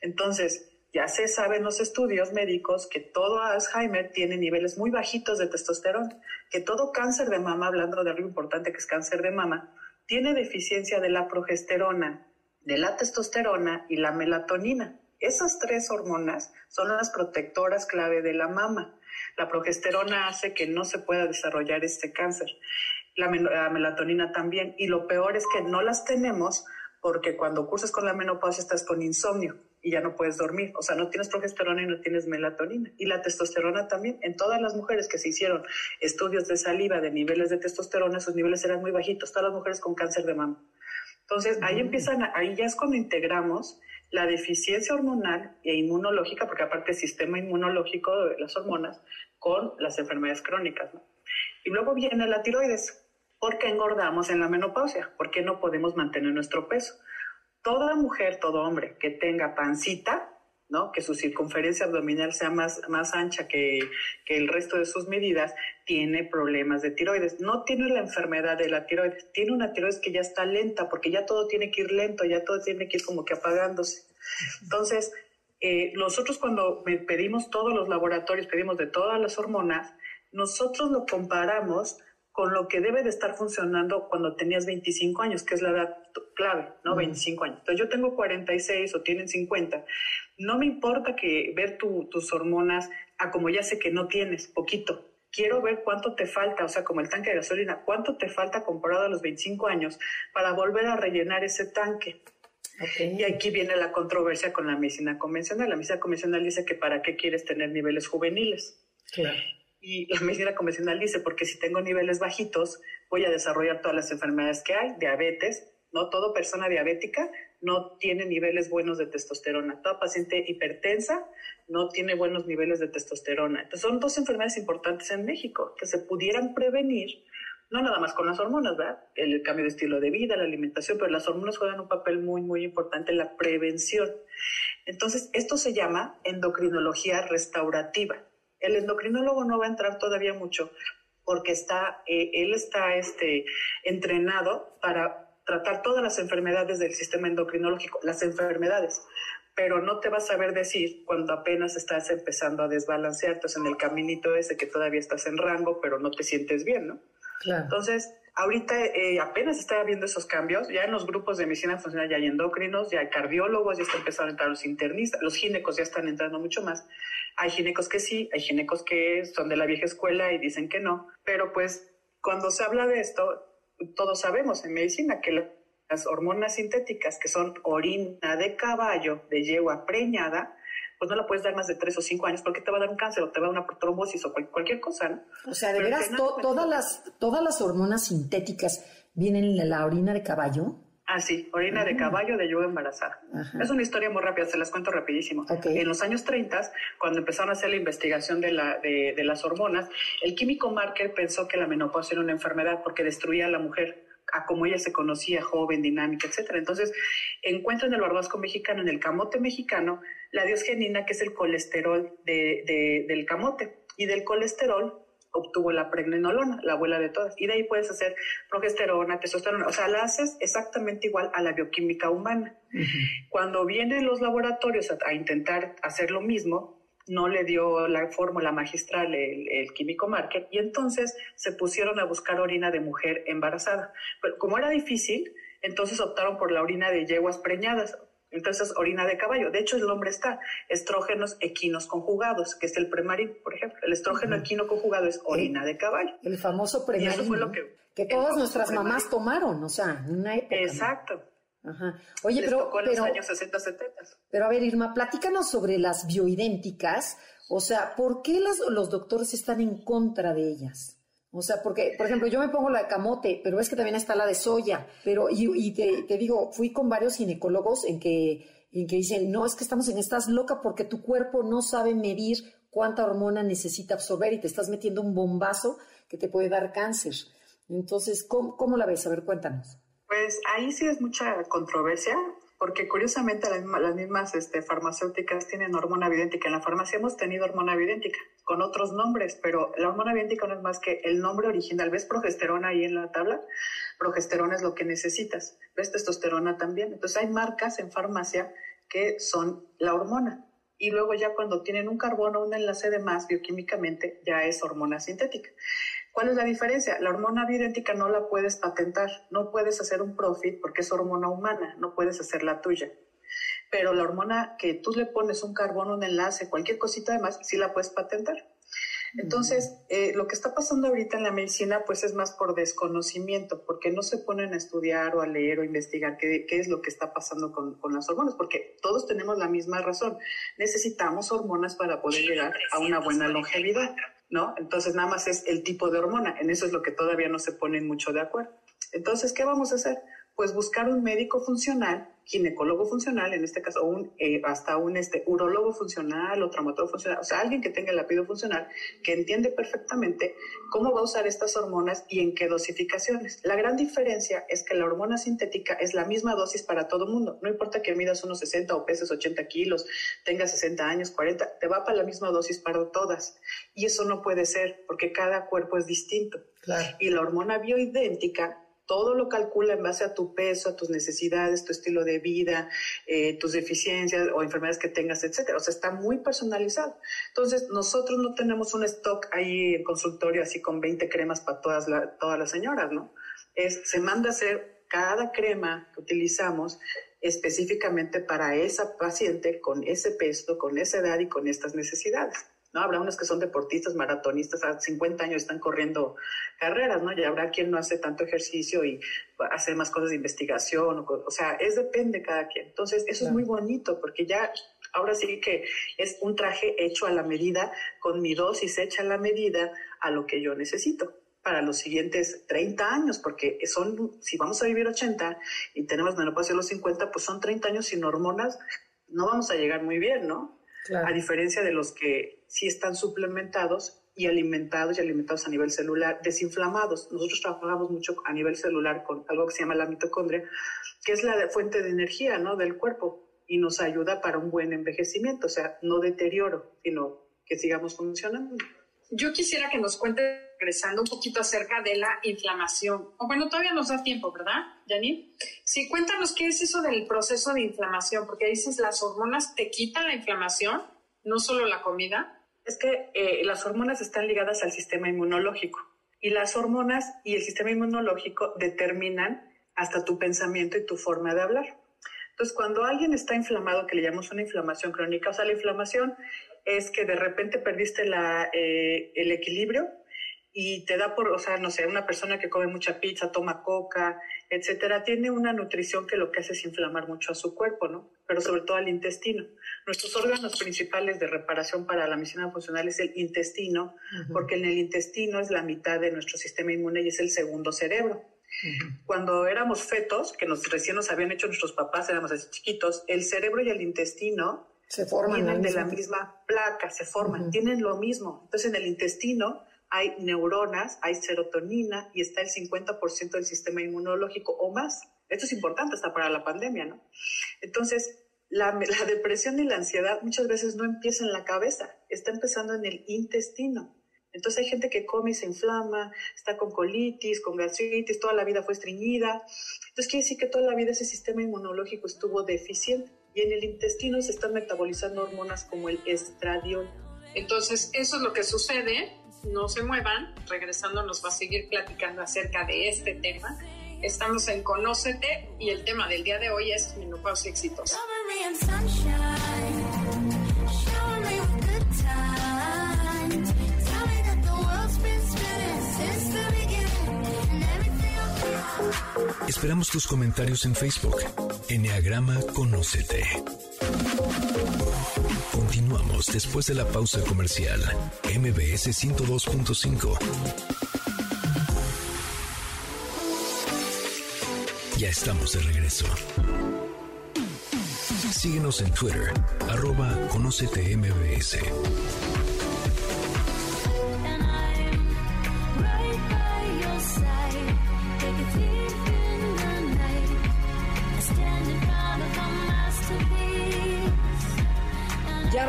Entonces, ya se sabe en los estudios médicos que todo Alzheimer tiene niveles muy bajitos de testosterona, que todo cáncer de mama, hablando de algo importante que es cáncer de mama, tiene deficiencia de la progesterona, de la testosterona y la melatonina. Esas tres hormonas son las protectoras clave de la mama. La progesterona hace que no se pueda desarrollar este cáncer. La, la melatonina también. Y lo peor es que no las tenemos porque cuando cursas con la menopausia estás con insomnio y ya no puedes dormir. O sea, no tienes progesterona y no tienes melatonina. Y la testosterona también. En todas las mujeres que se hicieron estudios de saliva de niveles de testosterona, esos niveles eran muy bajitos. Todas las mujeres con cáncer de mama. Entonces, ahí empiezan, ahí ya es cuando integramos la deficiencia hormonal e inmunológica, porque aparte el sistema inmunológico de las hormonas, con las enfermedades crónicas. Y luego viene la tiroides. ¿Por qué engordamos en la menopausia? ¿Por qué no podemos mantener nuestro peso? toda mujer, todo hombre que tenga pancita, ¿no? que su circunferencia abdominal sea más, más ancha que, que, el resto de sus medidas, tiene problemas de tiroides. No tiene la enfermedad de la tiroides, tiene una tiroides que ya está lenta, porque ya todo tiene que ir lento, ya todo tiene que ir como que apagándose. Entonces, eh, nosotros cuando pedimos todos los laboratorios, pedimos de todas las hormonas, nosotros lo comparamos con lo que debe de estar funcionando cuando tenías 25 años, que es la edad clave, ¿no? 25 años. Entonces yo tengo 46 o tienen 50. No me importa que ver tus hormonas a como ya sé que no tienes, poquito. Quiero ver cuánto te falta, o sea, como el tanque de gasolina, cuánto te falta comparado a los 25 años para volver a rellenar ese tanque. Y aquí viene la controversia con la medicina convencional. La medicina convencional dice que para qué quieres tener niveles juveniles. Claro. Y la medicina convencional dice, porque si tengo niveles bajitos, voy a desarrollar todas las enfermedades que hay, diabetes, ¿no? Toda persona diabética no tiene niveles buenos de testosterona. Toda paciente hipertensa no tiene buenos niveles de testosterona. Entonces, son dos enfermedades importantes en México que se pudieran prevenir, no nada más con las hormonas, ¿verdad? El cambio de estilo de vida, la alimentación, pero las hormonas juegan un papel muy, muy importante en la prevención. Entonces, esto se llama endocrinología restaurativa. El endocrinólogo no va a entrar todavía mucho porque está, eh, él está este, entrenado para tratar todas las enfermedades del sistema endocrinológico, las enfermedades, pero no te va a saber decir cuando apenas estás empezando a desbalancear, entonces en el caminito ese que todavía estás en rango, pero no te sientes bien, ¿no? Claro. Entonces, Ahorita eh, apenas está viendo esos cambios, ya en los grupos de medicina funcional ya hay endocrinos, ya hay cardiólogos, ya están empezando a entrar los internistas, los ginecos ya están entrando mucho más. Hay ginecos que sí, hay ginecos que son de la vieja escuela y dicen que no, pero pues cuando se habla de esto, todos sabemos en medicina que las hormonas sintéticas, que son orina de caballo, de yegua preñada, pues no la puedes dar más de tres o cinco años porque te va a dar un cáncer o te va a dar una trombosis o cualquier cosa, ¿no? O sea, de veras, todas, las, todas las hormonas sintéticas vienen en la orina de caballo. Ah, sí, orina de ah. caballo de yuga embarazada. Es una historia muy rápida, se las cuento rapidísimo. En los años 30, cuando empezaron a hacer la investigación de, la, de, de las hormonas, el químico Marker pensó que la menopausia era una enfermedad porque destruía a la mujer a como ella se conocía, joven, dinámica, etcétera. Entonces, encuentran el barbasco mexicano, en el camote mexicano, la diosgenina, que es el colesterol de, del camote. Y del colesterol obtuvo la pregnenolona, la abuela de todas. Y de ahí puedes hacer progesterona, testosterona. O sea, la haces exactamente igual a la bioquímica humana. Cuando vienen los laboratorios a, intentar hacer lo mismo, no le dio la fórmula magistral el, químico Marker y entonces se pusieron a buscar orina de mujer embarazada. Pero como era difícil, entonces optaron por la orina de yeguas preñadas. Entonces, orina de caballo. De hecho, el nombre está estrógenos equinos conjugados, que es el premarín, por ejemplo. El estrógeno equino conjugado es orina de caballo. El famoso premarín. Y eso fue lo que, que todas nuestras mamás tomaron, o sea, en una época. Exacto. Ajá. Oye, pero, pero, los años 60, 70. Pero a ver, Irma, platícanos sobre las bioidénticas. O sea, ¿por qué los doctores están en contra de ellas? O sea, porque, por ejemplo, yo me pongo la de camote, pero es que también está la de soya. Pero, y, te, digo, fui con varios ginecólogos en que, en que dicen, no, es que estamos en estás loca porque tu cuerpo no sabe medir cuánta hormona necesita absorber y te estás metiendo un bombazo que te puede dar cáncer. Entonces, ¿cómo, cómo la ves? A ver, cuéntanos. Pues ahí sí es mucha controversia, porque curiosamente las, mismas este, farmacéuticas tienen hormona vidéntica. En la farmacia hemos tenido hormona vidéntica con otros nombres, pero la hormona vidéntica no es más que el nombre original. ¿Ves progesterona ahí en la tabla? Progesterona es lo que necesitas. ¿Ves testosterona también? Entonces hay marcas en farmacia que son la hormona. Y luego ya cuando tienen un carbono, un enlace de más bioquímicamente, ya es hormona sintética. ¿Cuál es la diferencia? La hormona bioidéntica no la puedes patentar, no puedes hacer un profit porque es hormona humana, no puedes hacer la tuya. Pero la hormona que tú le pones un carbono, un enlace, cualquier cosita además, sí la puedes patentar. Entonces, eh, lo que está pasando ahorita en la medicina, pues es más por desconocimiento, porque no se ponen a estudiar o a leer o investigar qué, qué es lo que está pasando con, con, las hormonas, porque todos tenemos la misma razón. Necesitamos hormonas para poder llegar a una buena longevidad. ¿No? Entonces nada más es el tipo de hormona, en eso es lo que todavía no se ponen mucho de acuerdo. Entonces, ¿qué vamos a hacer? Pues buscar un médico funcional ginecólogo funcional, en este caso, un, eh, hasta un este, urologo funcional o traumatólogo funcional, o sea, alguien que tenga el apellido funcional, que entiende perfectamente cómo va a usar estas hormonas y en qué dosificaciones. La gran diferencia es que la hormona sintética es la misma dosis para todo mundo. No importa que midas unos 60 o peses 80 kilos, tengas 60 años, 40, te va para la misma dosis para todas. Y eso no puede ser porque cada cuerpo es distinto. Y la hormona bioidéntica todo lo calcula en base a tu peso, a tus necesidades, tu estilo de vida, eh, tus deficiencias o enfermedades que tengas, etcétera. O sea, está muy personalizado. Entonces, nosotros no tenemos un stock ahí en consultorio así con 20 cremas para todas, todas las señoras, ¿no? Es, se manda a hacer cada crema que utilizamos específicamente para esa paciente con ese peso, con esa edad y con estas necesidades. ¿No? Habrá unos que son deportistas, maratonistas, a 50 años están corriendo carreras, ¿no? Y habrá quien no hace tanto ejercicio y hace más cosas de investigación, o, sea, es depende cada quien. Entonces, eso es muy bonito porque ya ahora sí que es un traje hecho a la medida, con mi dosis hecha a la medida a lo que yo necesito para los siguientes 30 años, porque son, si vamos a vivir 80 y tenemos menopausia a los 50, pues son 30 años sin hormonas, no vamos a llegar muy bien, ¿no? A diferencia de los que sí están suplementados y alimentados y alimentados a nivel celular, desinflamados. Nosotros trabajamos mucho a nivel celular con algo que se llama la mitocondria, que es la fuente de energía ¿no? del cuerpo y nos ayuda para un buen envejecimiento, o sea, no deterioro, sino que sigamos funcionando. Yo quisiera que nos cuente, regresando un poquito acerca de la inflamación. O bueno, todavía nos da tiempo, ¿verdad, Janine? Sí, cuéntanos qué es eso del proceso de inflamación, porque dices las hormonas te quitan la inflamación, no solo la comida es que eh, las hormonas están ligadas al sistema inmunológico. Y las hormonas y el sistema inmunológico determinan hasta tu pensamiento y tu forma de hablar. Entonces, cuando alguien está inflamado, que le llamamos una inflamación crónica, o sea, la inflamación es que de repente perdiste la, eh, el equilibrio y te da por, o sea, no sé, una persona que come mucha pizza, toma coca, etcétera, tiene una nutrición que lo que hace es inflamar mucho a su cuerpo, ¿no? Pero sobre todo al intestino. Nuestros órganos principales de reparación para la medicina funcional es el intestino, porque en el intestino es la mitad de nuestro sistema inmune y es el segundo cerebro. Cuando éramos fetos, que nos, recién nos habían hecho nuestros papás, éramos así chiquitos, el cerebro y el intestino se forman tienen de la misma placa, se forman, tienen lo mismo. Entonces en el intestino hay neuronas, hay serotonina y está el 50% del sistema inmunológico o más. Esto es importante hasta para la pandemia, ¿no? Entonces, la, la, depresión y la ansiedad muchas veces no empieza en la cabeza, está empezando en el intestino. Entonces hay gente que come y se inflama, está con colitis, con gastritis, toda la vida fue estreñida. Entonces quiere decir que toda la vida ese sistema inmunológico estuvo deficiente y en el intestino se están metabolizando hormonas como el estradiol. Entonces eso es lo que sucede. No se muevan. Regresando nos va a seguir platicando acerca de este tema. Estamos en Conócete y el tema del día de hoy es menopausia exitosa. Esperamos tus comentarios en Facebook. Enneagrama Conócete. Continuamos después de la pausa comercial. MBS 102.5. Ya estamos de regreso. Síguenos en Twitter, arroba Conócete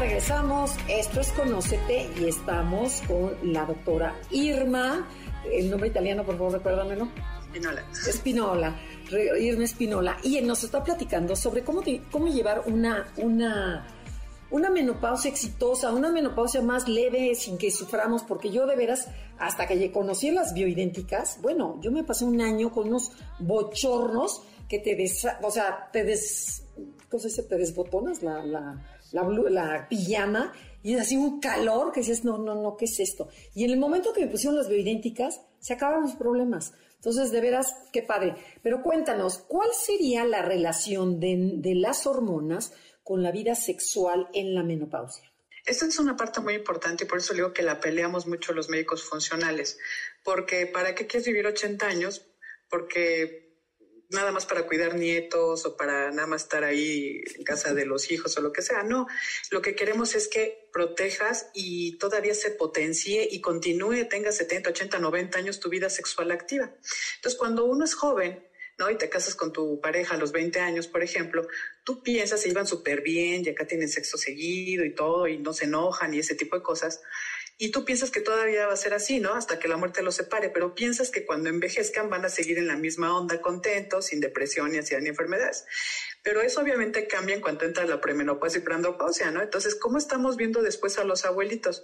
regresamos, esto es Conócete y estamos con la doctora Irma. El nombre italiano, por favor, recuérdamelo. Espinola. Espinola, Irma Espinola. Y nos está platicando sobre cómo, cómo llevar una, una, una menopausia exitosa, una menopausia más leve sin que suframos, porque yo de veras, hasta que conocí las bioidénticas, bueno, yo me pasé un año con unos bochornos que te des, o sea, te des, ¿cómo se dice? Te desbotonas la, la, la, la pijama y es así un calor que dices, no, no, no, ¿qué es esto? Y en el momento que me pusieron las bioidénticas, se acabaron los problemas. Entonces, de veras, qué padre. Pero cuéntanos, ¿cuál sería la relación de, de las hormonas con la vida sexual en la menopausia? Esta es una parte muy importante y por eso digo que la peleamos mucho los médicos funcionales. Porque ¿para qué quieres vivir 80 años? Porque nada más para cuidar nietos o para nada más estar ahí en casa de los hijos o lo que sea. No, lo que queremos es que protejas y todavía se potencie y continúe, tenga 70, 80, 90 años tu vida sexual activa. Entonces, cuando uno es joven, ¿no? Y te casas con tu pareja a los 20 años, por ejemplo, tú piensas, se iban súper bien y acá tienen sexo seguido y todo y no se enojan y ese tipo de cosas. Y tú piensas que todavía va a ser así, ¿no? Hasta que la muerte los separe, pero piensas que cuando envejezcan van a seguir en la misma onda, contentos, sin depresión y así ni enfermedades. Pero eso obviamente cambia en cuanto entra la premenopausia y preandropausia, ¿no? Entonces, ¿cómo estamos viendo después a los abuelitos?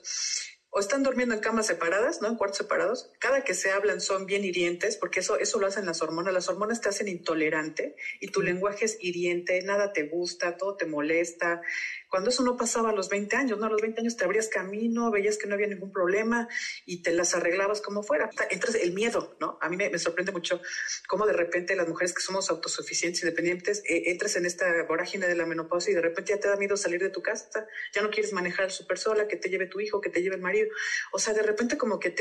O están durmiendo en camas separadas, ¿no? En cuartos separados. Cada que se hablan son bien hirientes, porque eso, eso lo hacen las hormonas. Las hormonas te hacen intolerante y tu lenguaje es hiriente, nada te gusta, todo te molesta. Cuando eso no pasaba a los 20 años, ¿no? A los 20 años te abrías camino, veías que no había ningún problema y te las arreglabas como fuera. Entras el miedo, ¿no? A mí me, sorprende mucho cómo de repente las mujeres que somos autosuficientes, independientes, eh, entras en esta vorágine de la menopausia y de repente ya te da miedo salir de tu casa, ya no quieres manejar súper sola, que te lleve tu hijo, que te lleve el marido. O sea, de repente como que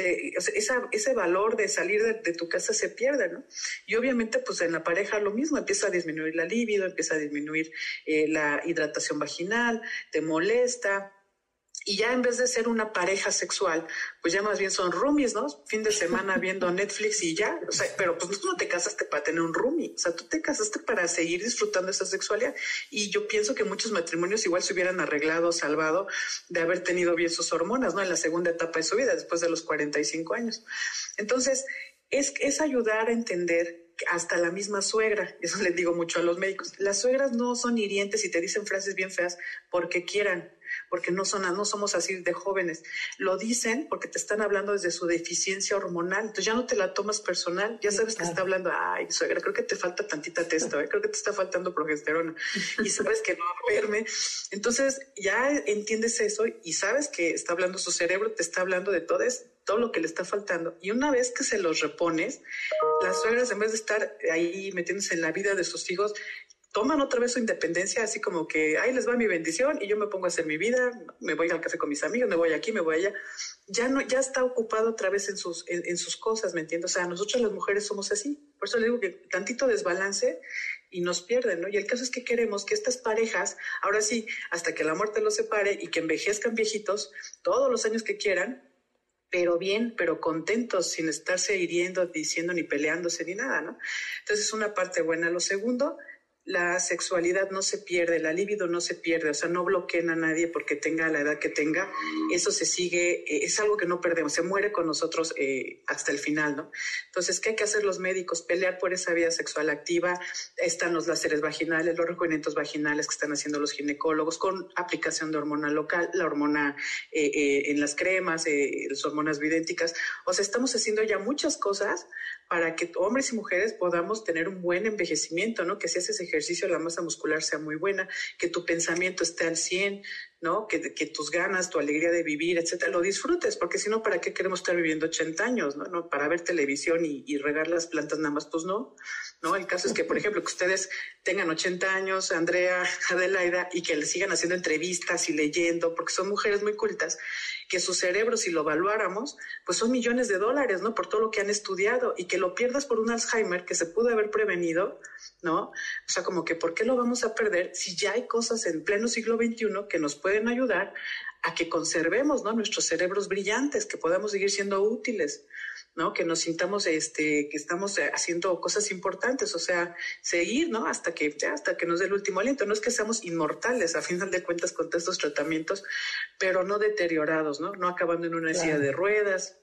ese valor de salir de, de, tu casa se pierde, ¿no? Y obviamente pues en la pareja lo mismo, empieza a disminuir la libido, empieza a disminuir eh, la hidratación vaginal, te molesta. Y ya en vez de ser una pareja sexual, pues ya más bien son roomies, ¿no? Fin de semana viendo Netflix y ya. O sea, pero pues no te casaste para tener un roomie. O sea, tú te casaste para seguir disfrutando esa sexualidad. Y yo pienso que muchos matrimonios igual se hubieran arreglado, salvado de haber tenido bien sus hormonas, ¿no? En la segunda etapa de su vida, después de los 45 años. Entonces, es, es ayudar a entender hasta la misma suegra, eso les digo mucho a los médicos, las suegras no son hirientes y te dicen frases bien feas porque quieran, porque no, son, no somos así de jóvenes. Lo dicen porque te están hablando desde su deficiencia hormonal. Entonces ya no te la tomas personal, ya sabes que está hablando, ay, suegra, creo que te falta tantita testo, ¿eh? creo que te está faltando progesterona y sabes que no verme. Entonces ya entiendes eso y sabes que está hablando su cerebro, te está hablando de todo, es, todo lo que le está faltando. Y una vez que se los repones, las suegras en vez de estar ahí metiéndose en la vida de sus hijos, toman otra vez su independencia, así como que, ahí les va mi bendición y yo me pongo a hacer mi vida, me voy al café con mis amigos, me voy aquí, me voy allá. Ya no, ya está ocupado otra vez en sus, en, sus cosas, ¿me entiendes? O sea, nosotros las mujeres somos así. Por eso le digo que tantito desbalance y nos pierden, ¿no? Y el caso es que queremos que estas parejas, ahora sí, hasta que la muerte los separe y que envejezcan viejitos todos los años que quieran, pero bien, pero contentos, sin estarse hiriendo, diciendo ni peleándose ni nada, ¿no? Entonces es una parte buena. Lo segundo, la sexualidad no se pierde, la libido no se pierde, o sea, no bloqueen a nadie porque tenga la edad que tenga, eso se sigue, eh, es algo que no perdemos, se muere con nosotros eh, hasta el final, ¿no? Entonces, ¿qué hay que hacer los médicos? Pelear por esa vida sexual activa, están los láseres vaginales, los recubrimientos vaginales que están haciendo los ginecólogos con aplicación de hormona local, la hormona eh, en las cremas, las hormonas vidénticas, o sea, estamos haciendo ya muchas cosas para que hombres y mujeres podamos tener un buen envejecimiento, ¿no? Que si haces ejercicio la masa muscular sea muy buena, que tu pensamiento esté al 100, ¿no? Que, que tus ganas, tu alegría de vivir, etcétera, lo disfrutes, porque si no, ¿para qué queremos estar viviendo 80 años, ¿no? ¿No? Para ver televisión y, regar las plantas nada más, pues no, ¿no? El caso es que, por ejemplo, que ustedes tengan 80 años, Andrea, Adelaida, y que le sigan haciendo entrevistas y leyendo, porque son mujeres muy cultas, que su cerebro, si lo evaluáramos, pues son millones de dólares, ¿no? Por todo lo que han estudiado, y que lo pierdas por un Alzheimer que se pudo haber prevenido, ¿no? O sea, como que, ¿por qué lo vamos a perder si ya hay cosas en pleno siglo XXI que nos pueden ayudar a que conservemos ¿no? nuestros cerebros brillantes, que podamos seguir siendo útiles, ¿no? que nos sintamos este, que estamos eh, haciendo cosas importantes, o sea, seguir ¿no? hasta, que, ya, hasta que nos dé el último aliento. No es que seamos inmortales a final de cuentas con estos tratamientos, pero no deteriorados, no, no acabando en una silla de ruedas,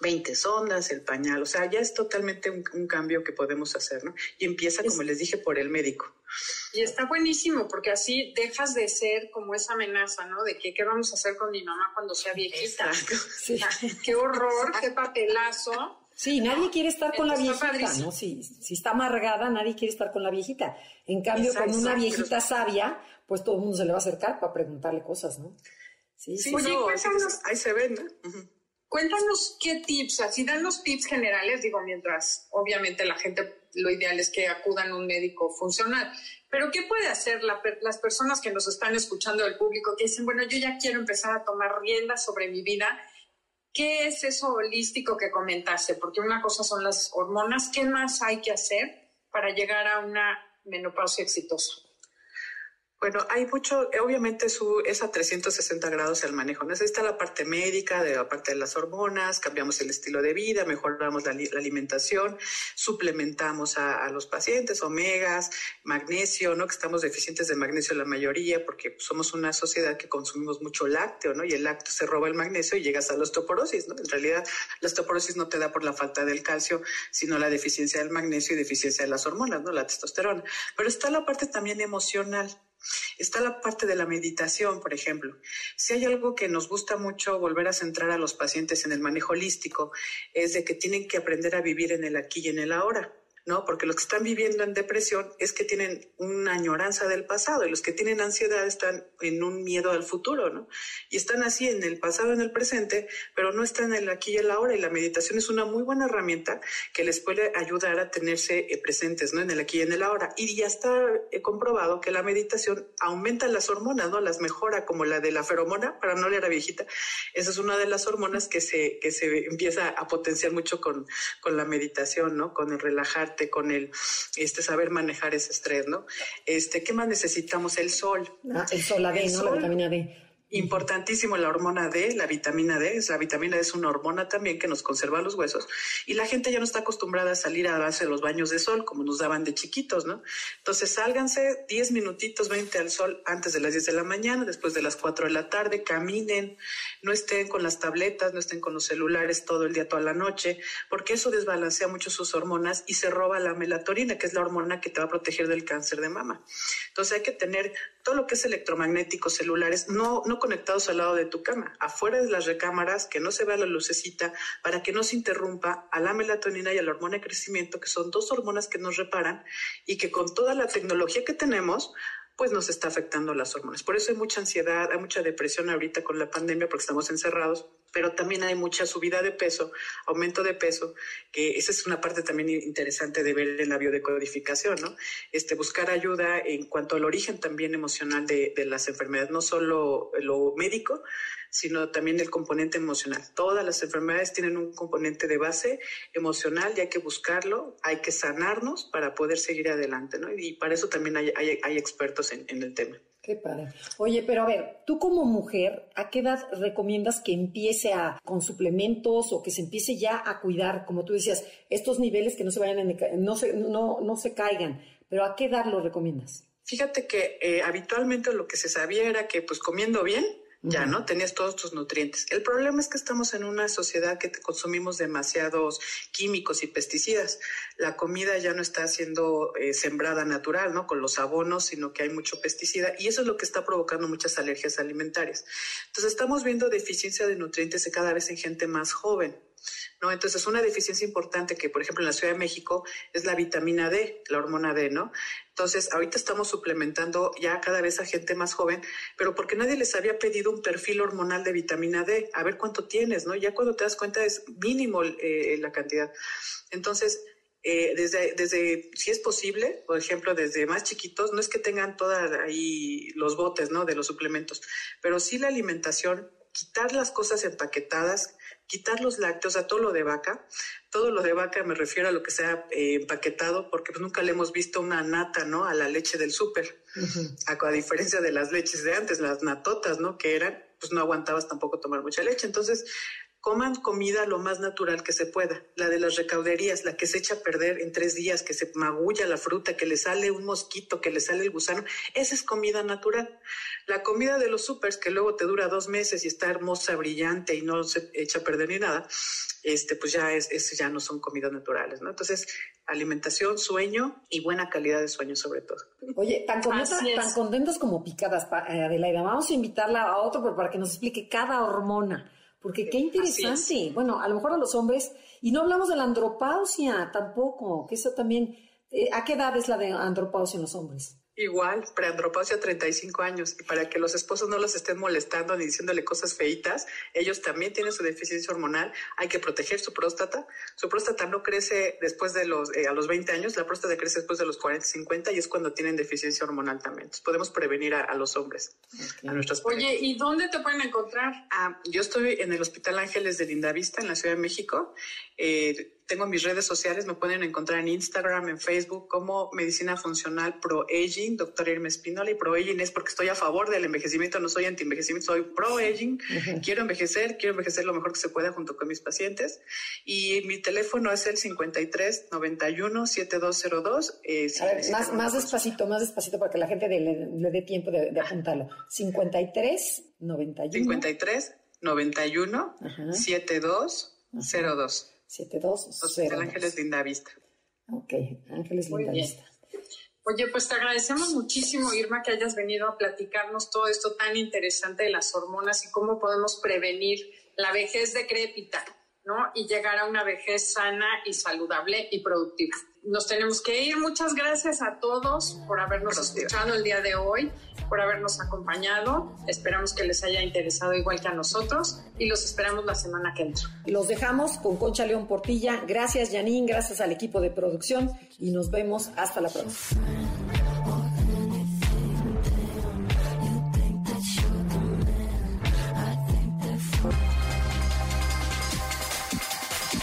20 sondas, el pañal, o sea, ya es totalmente un, un, cambio que podemos hacer, ¿no? Y empieza, como les dije, por el médico. Y está buenísimo, porque así dejas de ser como esa amenaza, ¿no? De que qué vamos a hacer con mi mamá cuando sea viejita. Sí. qué horror, qué papelazo. Sí, nadie quiere estar con la viejita, ¿no? Si, si está amargada, nadie quiere estar con la viejita. En cambio, con una viejita sabia, pues todo el mundo se le va a acercar para preguntarle cosas, ¿no? Sí, sí. Oye, ahí se ven, ¿no? Cuéntanos qué tips, así dan los tips generales, digo, mientras obviamente la gente, lo ideal es que acudan a un médico funcional, pero ¿qué puede hacer las personas que nos están escuchando del público que dicen, bueno, yo ya quiero empezar a tomar riendas sobre mi vida? ¿Qué es eso holístico que comentaste? Porque una cosa son las hormonas, ¿qué más hay que hacer para llegar a una menopausia exitosa? Bueno, hay mucho, obviamente su, es a 360 grados el manejo. Necesita la parte médica, de la parte de las hormonas, cambiamos el estilo de vida, mejoramos la, alimentación, suplementamos a, los pacientes, omegas, magnesio, ¿no? Que estamos deficientes de magnesio la mayoría porque somos una sociedad que consumimos mucho lácteo, ¿no? Y el lácteo se roba el magnesio y llegas a la osteoporosis, ¿no? En realidad, la osteoporosis no te da por la falta del calcio, sino la deficiencia del magnesio y deficiencia de las hormonas, ¿no? La testosterona. Pero está la parte también emocional. Está la parte de la meditación, por ejemplo. Si hay algo que nos gusta mucho volver a centrar a los pacientes en el manejo holístico, es de que tienen que aprender a vivir en el aquí y en el ahora. ¿No? Porque los que están viviendo en depresión es que tienen una añoranza del pasado y los que tienen ansiedad están en un miedo al futuro, ¿no? Y están así en el pasado, en el presente, pero no están en el aquí y el ahora y la meditación es una muy buena herramienta que les puede ayudar a tenerse eh, presentes, ¿no? En el aquí y en el ahora. Y ya está eh, comprobado que la meditación aumenta las hormonas, ¿no? Las mejora como la de la feromona, para no leer a viejita. Esa es una de las hormonas que se, que se empieza a potenciar mucho con, con la meditación, ¿no? Con el relajar con el este, saber manejar ese estrés, ¿no? Este, ¿Qué más necesitamos? El sol. Ah, el sol, la D, ¿no? la vitamina D. Importantísimo la hormona D, la vitamina D. La vitamina D es una hormona también que nos conserva los huesos. Y la gente ya no está acostumbrada a salir a darse los baños de sol como nos daban de chiquitos, ¿no? Entonces sálganse 10 minutitos, 20 al sol antes de las 10 de la mañana, después de las 4 de la tarde, caminen, no estén con las tabletas, no estén con los celulares todo el día, toda la noche, porque eso desbalancea mucho sus hormonas y se roba la melatonina, que es la hormona que te va a proteger del cáncer de mama. Entonces hay que tener todo lo que es electromagnético, celulares, no, no conectados al lado de tu cama, afuera de las recámaras, que no se vea la lucecita, para que no se interrumpa a la melatonina y a la hormona de crecimiento, que son dos hormonas que nos reparan y que con toda la tecnología que tenemos, pues nos está afectando las hormonas. Por eso hay mucha ansiedad, hay mucha depresión ahorita con la pandemia porque estamos encerrados, pero también hay mucha subida de peso, aumento de peso, que esa es una parte también interesante de ver en la biodecodificación, ¿no? Este, buscar ayuda en cuanto al origen también emocional de, las enfermedades, no solo lo médico, sino también el componente emocional. Todas las enfermedades tienen un componente de base emocional y hay que buscarlo, hay que sanarnos para poder seguir adelante, ¿no? Y para eso también hay, expertos en el tema. Qué padre. Oye, pero a ver, tú como mujer, ¿a qué edad recomiendas que empiece a con suplementos o que se empiece ya a cuidar, como tú decías, estos niveles que no se vayan a, no se no, no se caigan? Pero ¿a qué edad lo recomiendas? Fíjate que eh, habitualmente lo que se sabía era que pues comiendo bien ya, ¿no? Tenías todos tus nutrientes. El problema es que estamos en una sociedad que consumimos demasiados químicos y pesticidas. La comida ya no está siendo eh, sembrada natural, ¿no? Con los abonos, sino que hay mucho pesticida y eso es lo que está provocando muchas alergias alimentarias. Entonces estamos viendo deficiencia de nutrientes cada vez en gente más joven. ¿No? Entonces, una deficiencia importante que, por ejemplo, en la Ciudad de México es la vitamina D, la hormona D, ¿no? Entonces, ahorita estamos suplementando ya cada vez a gente más joven, pero porque nadie les había pedido un perfil hormonal de vitamina D, a ver cuánto tienes, ¿no? Ya cuando te das cuenta es mínimo eh, la cantidad. Entonces, eh, desde, desde, si es posible, por ejemplo, desde más chiquitos, no es que tengan todas ahí los botes, ¿no? De los suplementos, pero sí la alimentación, quitar las cosas empaquetadas, quitar los lácteos, a todo lo de vaca. Todo lo de vaca me refiero a lo que sea eh, empaquetado, porque pues nunca le hemos visto una nata, ¿no? A la leche del súper. a, a, diferencia de las leches de antes, las natotas, ¿no? Que eran, pues no aguantabas tampoco tomar mucha leche. Entonces, coman comida lo más natural que se pueda, la de las recauderías, la que se echa a perder en tres días, que se magulla la fruta, que le sale un mosquito, que le sale el gusano, esa es comida natural. La comida de los supers, que luego te dura dos meses y está hermosa, brillante y no se echa a perder ni nada, este, pues ya es, ya no son comidas naturales, ¿no? Entonces, alimentación, sueño y buena calidad de sueño sobre todo. Oye, tan contentas, tan contentas como picadas, eh, Adelaida. Vamos a invitarla a otro para que nos explique cada hormona porque qué interesante. Bueno, a lo mejor a los hombres, y no hablamos de la andropausia tampoco, que eso también, eh, ¿a qué edad es la de andropausia en los hombres? Igual, preandropausia 35 años. Y para que los esposos no los estén molestando ni diciéndole cosas feitas, ellos también tienen su deficiencia hormonal. Hay que proteger su próstata. Su próstata no crece después de los, eh, a los 20 años, la próstata crece después de los 40, 50 y es cuando tienen deficiencia hormonal también. Entonces podemos prevenir a, los hombres, a nuestras Oye, ¿y dónde te pueden encontrar? Ah, yo estoy en el Hospital Ángeles de Lindavista, en la Ciudad de México. Eh, tengo mis redes sociales, me pueden encontrar en Instagram, en Facebook, como Medicina Funcional Pro Aging, doctor Irma Espínola. Y Pro Aging es porque estoy a favor del envejecimiento, no soy anti-envejecimiento, soy Pro Aging. Quiero envejecer, quiero envejecer lo mejor que se pueda junto con mis pacientes. Y mi teléfono es el 53 91 7202. a ver, más, más despacito, más despacito para que la gente le, dé tiempo de, de, apuntarlo. 53 91. 53 91 7202. 7202. Ángeles Lindavista. Ok, Ángeles Lindavista. Oye, pues te agradecemos muchísimo, Irma, que hayas venido a platicarnos todo esto tan interesante de las hormonas y cómo podemos prevenir la vejez decrépita, ¿no? Y llegar a una vejez sana y saludable y productiva nos tenemos que ir. Muchas gracias a todos por habernos escuchado el día de hoy, por habernos acompañado. Esperamos que les haya interesado igual que a nosotros y los esperamos la semana que entra. Los dejamos con Concha León Portilla. Gracias, Janine. Gracias al equipo de producción y nos vemos hasta la próxima.